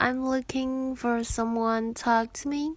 I'm looking for someone talk to me.